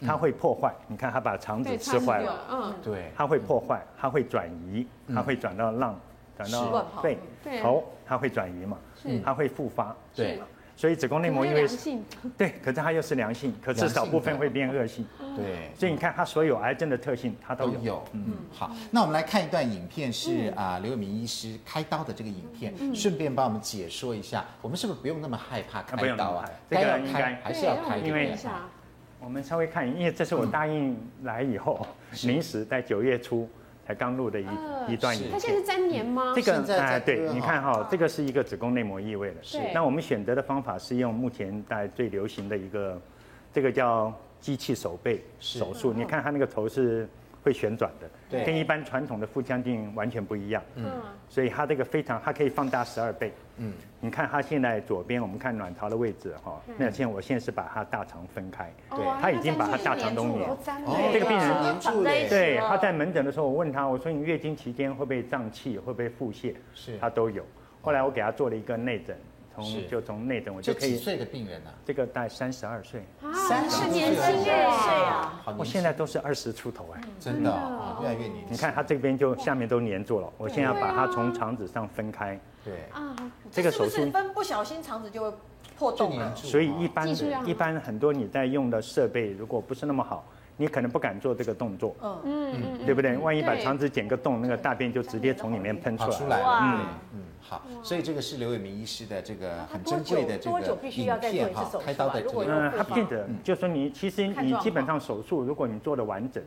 它会破坏。你看，它把肠子吃坏了，嗯，对，它会破坏，它会转移，它会转到浪，转到肺、头，它会转移嘛，它会复发，对。所以子宫内膜因为是，对，可是它又是良性，可是少部分会变恶性，对。所以你看它所有癌症的特性，它都有。嗯，好，那我们来看一段影片，是啊刘有明医师开刀的这个影片，顺便帮我们解说一下，我们是不是不用那么害怕开刀啊？这个应该还是要开，因为我们稍微看，因为这是我答应来以后临时在九月初。才刚录的一一段影片，它现在是粘连吗？这个哎，对，你看哈，这个是一个子宫内膜异位的。是。那我们选择的方法是用目前大家最流行的一个，这个叫机器手背手术。你看它那个头是会旋转的，对，跟一般传统的腹腔镜完全不一样。嗯。所以它这个非常，它可以放大十二倍。嗯。你看它现在左边，我们看卵巢的位置哈。那现在我现在是把它大肠分开。对。他已经把它大肠都粘。哦。这个病人粘住了。对，他在门诊的时候，我问他，我说你月经期间会不会胀气，会不会腹泻？是。他都有。后来我给他做了一个内诊。从就从内诊，我就可以。几岁的病人呢？这个大概三十二岁。三十年轻岁！啊！我现在都是二十出头哎。真的啊，越来越年轻。你看他这边就下面都粘住了，我现在要把它从肠子上分开。对啊，这个手术分不小心肠子就会破洞了。所以一般一般很多你在用的设备如果不是那么好，你可能不敢做这个动作，嗯。嗯嗯，对不对？万一把肠子剪个洞，那个大便就直接从里面喷出来。出来。了，嗯嗯，好，所以这个是刘伟明医师的这个很珍贵的这个影必须要。再做一片哈开刀的这个嗯，它复发不见得，就说你其实你基本上手术，如果你做的完整，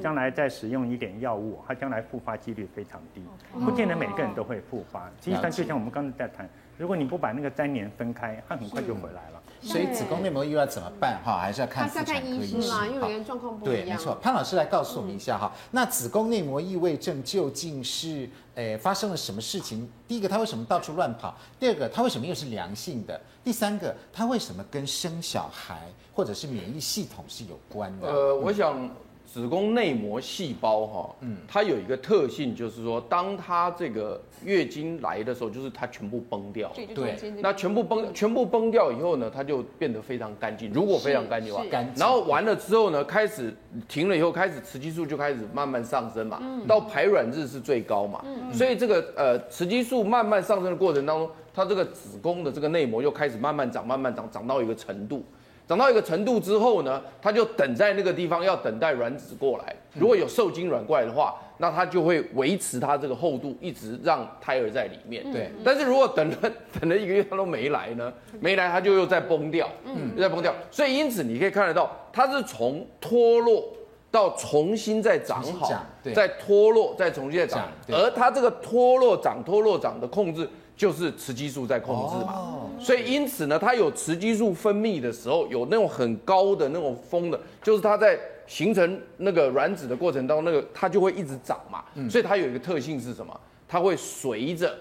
将来再使用一点药物，它将来复发几率非常低，不见得每个人都会复发。其实就像我们刚才在谈，如果你不把那个粘连分开，它很快就回来了。所以子宫内膜异位要怎么办哈？还是要看还是要看妇产科医师医师嘛，因为哈每个人状况不对，一样。没错。潘老师来告诉我们一下哈，那子宫内膜异位症究竟是诶发生了什么事情？第一个，它为什么到处乱跑？第二个，它为什么又是良性的？第三个，它为什么跟生小孩或者是免疫系统是有关的？呃，我想子宫内膜细胞哈，嗯，它有一个特性，就是说，当它这个月经来的时候，就是它全部崩掉。对。那全部崩全部崩掉以后呢，它就变得非常干净。如果非常干净的话。是，干净。然后完了之后呢，开始停了以后，开始雌激素就开始慢慢上升嘛，到排卵日是最高嘛，所以这个呃雌激素慢慢上升的过程当中，它这个子宫的这个内膜又开始慢慢长，慢慢长，长到一个程度。长到一个程度之后呢，它就等在那个地方，要等待卵子过来。如果有受精卵过来的话，那它就会维持它这个厚度，一直让胎儿在里面。对。但是如果等了等了一个月，它都没来呢，没来它就又在崩掉，嗯，又再崩掉。所以因此你可以看得到，它是从脱落到重新再长好再脱落，再重新再长长。而它这个脱落长、脱落长的控制，就是雌激素在控制嘛。哦所以因此呢，它有雌激素分泌的时候，有那种很高的那种峰的，就是它在形成那个卵子的过程当中，那个它就会一直长嘛。所以它有一个特性是什么？它会随着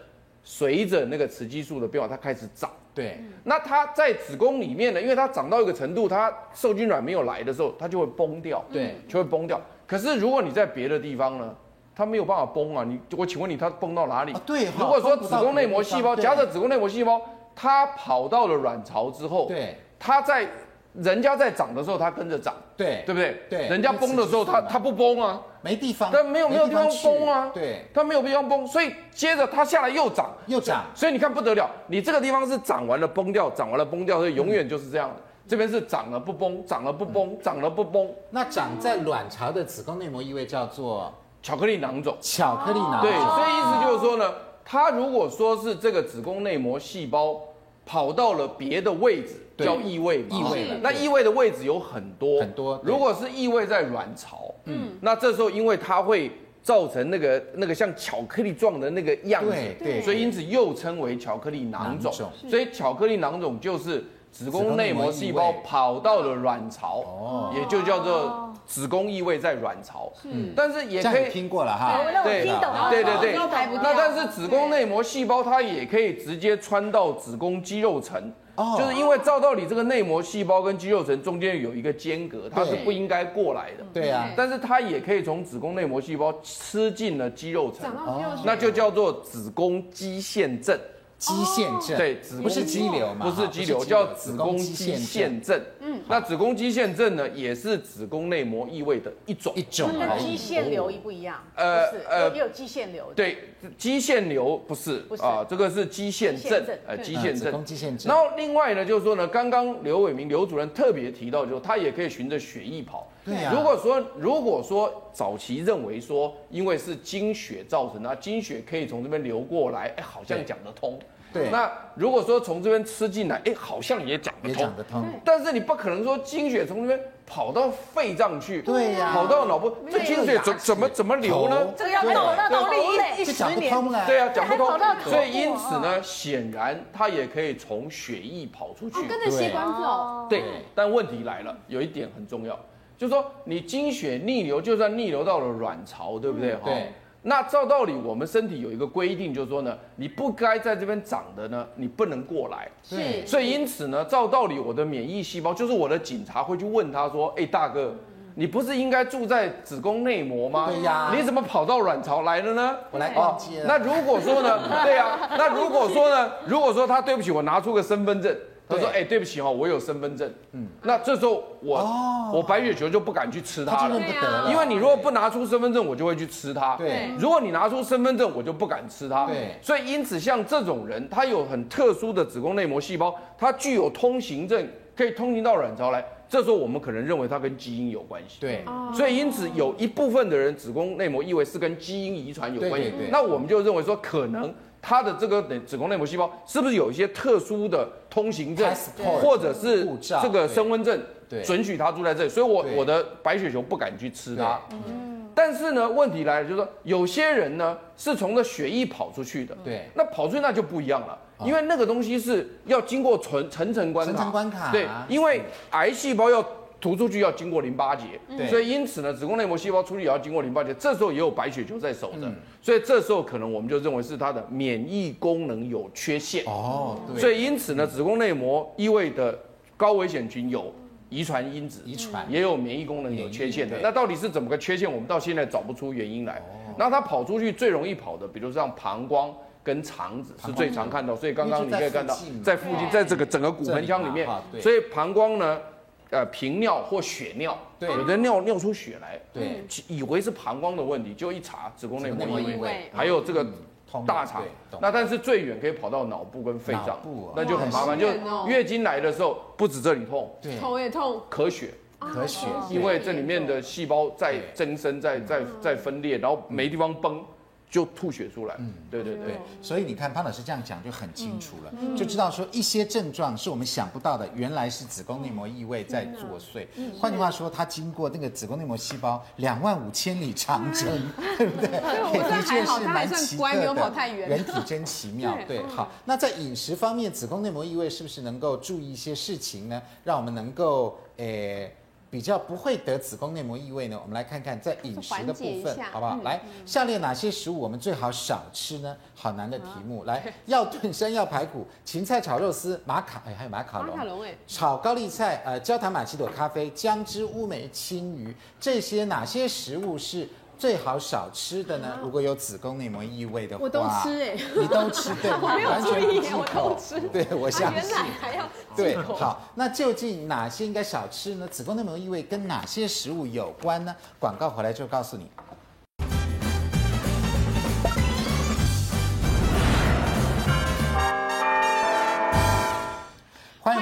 随着那个雌激素的变化，它开始长。对，那它在子宫里面呢，因为它长到一个程度，它受精卵没有来的时候，它就会崩掉。对，就会崩掉。可是如果你在别的地方呢，它没有办法崩啊。你我请问你，它崩到哪里？啊对哈如果说子宫内膜细胞，假设子宫内膜细胞它跑到了卵巢之后，对，它在人家在长的时候，它跟着长，对。对不对？对。人家崩的时候，它它不崩啊，没地方，但没有没有地方崩啊，对，它没有地方崩，所以接着它下来又长，又长，所以你看不得了，你这个地方是长完了崩掉，长完了崩掉，所以永远就是这样的。这边是长了不崩，长了不崩，长了不崩，那长在卵巢的子宫内膜异位叫做巧克力囊肿。巧克力囊肿。对，所以意思就是说呢，它如果说是这个子宫内膜细胞跑到了别的位置，叫异位嘛。异位那异位的位置有很多很多如果是异位在卵巢，嗯，那这时候因为它会造成那个那个像巧克力状的那个样子，对对所以因此又称为巧克力囊肿囊肿。所以巧克力囊肿就是。子宫内膜细胞跑到了卵巢，哦。也就叫做子宫异位在卵巢。嗯，但是也可以听过了哈。对听懂了。对对对。那但是子宫内膜细胞它也可以直接穿到子宫肌肉层，哦。就是因为照道理这个内膜细胞跟肌肉层中间有一个间隔，它是不应该过来的。对啊，但是它也可以从子宫内膜细胞吃进了肌肉层。那就叫做子宫肌腺症。肌腺症对，不是肌瘤嘛？不是肌瘤，叫子宫肌肌腺症。嗯，那子宫肌腺症呢，也是子宫内膜异位的一种。一种跟。肌腺瘤一不一样？呃是呃有也有肌腺瘤。对，肌腺瘤不是不是啊，这个是肌腺症呃，肌腺症嗯子宫。肌腺症。然后另外呢，就是说呢，刚刚刘伟明刘主任特别提到，就是他也可以循着血液跑。对呀如果说如果说早期认为说，因为是经血造成的，那经血可以从这边流过来，哎，好像讲得通。对那如果说从这边吃进来，哎，好像也讲得通也讲。得通。但是你不可能说精血从这边跑到肺脏去，对呀跑到脑部，这精血怎怎么怎么流呢？头这个要对走到对脑力一就讲不十年，通了。对啊，讲不通所以因此呢，显然它也可以从血液跑出去。哦，跟着血管走，哦对，但问题来了，有一点很重要，就是说你精血逆流，就算逆流到了卵巢，对不对？哈、对。那照道理，我们身体有一个规定，就是说呢，你不该在这边长的呢，你不能过来。是所以因此呢，照道理，我的免疫细胞就是我的警察会去问他说：“哎，大哥，你不是应该住在子宫内膜吗？对呀你怎么跑到卵巢来了呢？”我来哦逛街了。那如果说呢？对呀、那如果说呢？如果说他对不起，我拿出个身份证，他说：“对哎，对不起哈，我有身份证。”嗯，那这时候我、哦我白血球就不敢去吃它了。因为你如果不拿出身份证，我就会去吃它。对如果你拿出身份证，我就不敢吃它。对所以因此像这种人，他有很特殊的子宫内膜细胞，他具有通行证，可以通行到卵巢来。这时候我们可能认为它跟基因有关系。对，所以因此有一部分的人子宫内膜异位是跟基因遗传有关系。对对对那我们就认为说，可能他的这个子宫内膜细胞是不是有一些特殊的通行证 Passport，或者是这个身份证准许他住在这里？所以我对。我的白雪球不敢去吃它。嗯。但是呢，问题来了，就是说有些人呢是从这血液跑出去的，对。那跑出去那就不一样了，因为那个东西是要经过层层层关卡，层层关卡。对，因为癌细胞要突出去要经过淋巴结，所以因此呢，子宫内膜细胞出去也要经过淋巴结，这时候也有白血球在守着，嗯。所以这时候可能我们就认为是它的免疫功能有缺陷，哦，对，所以因此呢，子宫内膜异位的高危险群有遗传因子，遗传。也有免疫功能有缺陷的。那到底是怎么个缺陷？我们到现在找不出原因来。然后它跑出去最容易跑的，比如像膀胱跟肠子是最常看到。所以刚刚你可以看到在附近，在这个整个骨盆腔里面。所以膀胱呢，呃，频尿或血尿，对。有的尿尿出血来，对，以为是膀胱的问题，就一查子宫内膜异位还有这个大肠，那但是最远可以跑到脑部跟肺脏那就很麻烦。就月经来的时候，不止这里痛，对，头也痛，咳血，咳血，因为这里面的细胞在增生、在在在分裂，然后没地方绷，就吐血出来。嗯对对对，所以你看潘老师这样讲就很清楚了，嗯就知道说一些症状是我们想不到的，原来是子宫内膜异位在作祟。嗯换句话说，它经过那个子宫内膜细胞两万五千里长征，*laughs* 对不对？的确是它还算蛮奇乖没有特的跑太远人体真奇妙。*laughs* 对对，好，那在饮食方面，子宫内膜异位是不是能够注意一些事情呢？让我们能够诶。比较不会得子宫内膜异位呢？我们来看看在饮食的部分好不好？嗯来，下列哪些食物我们最好少吃呢？好难的题目。来，要炖山药排骨、芹菜炒肉丝、马卡，哎，还有马卡龙马卡。龙哎，炒高丽菜，呃，焦糖玛奇朵咖啡、姜汁乌梅青鱼，这些哪些食物是最好少吃的呢？如果有子宫内膜异位的话，我都吃哎你都吃对吗？*laughs* 没有完全注意我口都吃对，我相原信。来还要对，好，那究竟哪些应该少吃呢？子宫内膜异位跟哪些食物有关呢？广告回来就告诉你。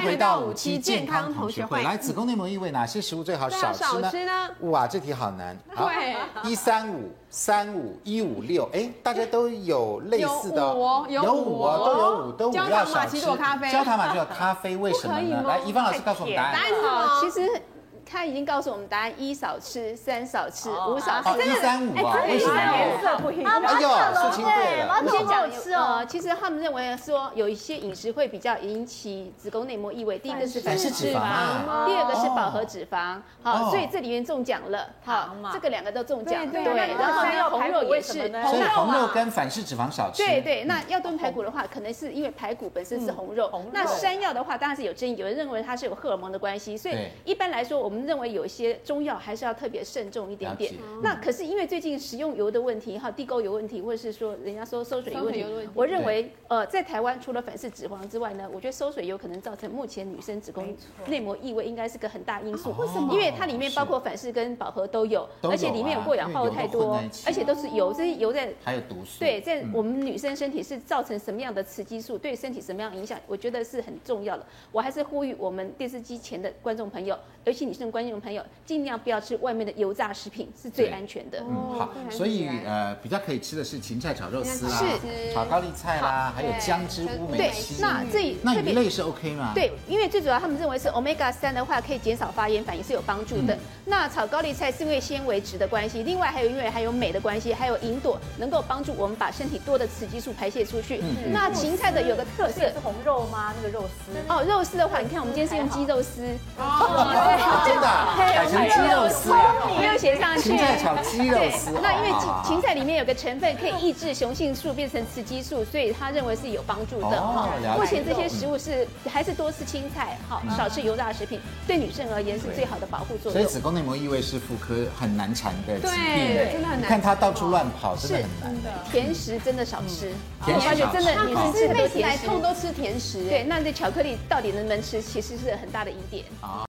迎回到五期健康同学会。来，子宫内膜异位哪些食物最好少吃呢？哇，这题好难。好对，一三五、三五、一五六，哎，大家都有类似的哦，有五哦有五哦都有五，都五要少吃。玛奇朵咖啡焦糖玛奇朵咖啡为什么呢？不 *laughs* 可以吗来，一芳老师告诉我们答案答。案好，其实他已经告诉我们答案：一少吃，三少吃，五少哦，吃。一三五啊，为什么？颜色不一样。哎呦，素清对了。我先讲吃哦呃，其实他们认为说有一些饮食会比较引起子宫内膜异位，第一个是反式脂肪啊。第二个是饱和脂肪，哦。好，所以这里面中奖了，好，这个两个都中奖，对然后呢红肉也是所以红肉跟反式脂肪少吃。对对，那要炖排骨的话，可能是因为排骨本身是红肉，红肉。那山药的话，当然是有争议，有人认为它是有荷尔蒙的关系，所以一般来说，我们认为有一些中药还是要特别慎重一点点。那可是因为最近食用油的问题，哈，地沟油问题，或者是说人家说收水油问题馊水油的问题，我认为呃，在台湾除了反式脂肪之外呢，我觉得收水油可能造成目前女生子宫内膜异位应该是个很大因素。为什么因为它里面包括反式跟饱和都有，都有啊而且里面有过氧化物太多而且都是油，这些油在还有毒素。对，在嗯我们女生身体是造成什么样的雌激素，对身体什么样的影响，我觉得是很重要的。我还是呼吁我们电视机前的观众朋友，尤其女生的观众朋友，尽量不要吃外面的油炸食品，是最安全的。嗯，好哦，所以呃，比较可以吃的是芹菜炒肉丝啦，是炒高丽菜啦，还有姜汁乌梅对。，那这那特别鱼类是 OK 吗？对，因为最主要他们认为是 omega 三的话，可以减少发炎反应，是有帮助的。嗯那炒高丽菜是因为纤维质的关系，另外还有因为还有镁的关系，还有银朵能够帮助我们把身体多的雌激素排泄出去。嗯那芹菜的有个特色是红肉吗？那个肉丝。哦，肉丝的话，你看我们今天是用鸡肉丝。哦，*laughs* *laughs* 真的啊改成鸡肉丝啊，没有写上去。芹菜炒鸡肉丝。那因为芹芹菜里面有个成分可以抑制雄性素变成雌激素，所以他认为是有帮助的哦哈。目前这些食物是还是多吃青菜，好少吃油炸食品，对女生而言是最好的保护作用。所以子宫内膜异位是妇科很难缠的疾病，对真的很难看它到处乱跑，真的很难。甜食真的少吃，甜食而且真的女生吃是妹子很多甜食。来痛都吃甜食，对，那这巧克力到底能不能吃，其实是很大的疑点。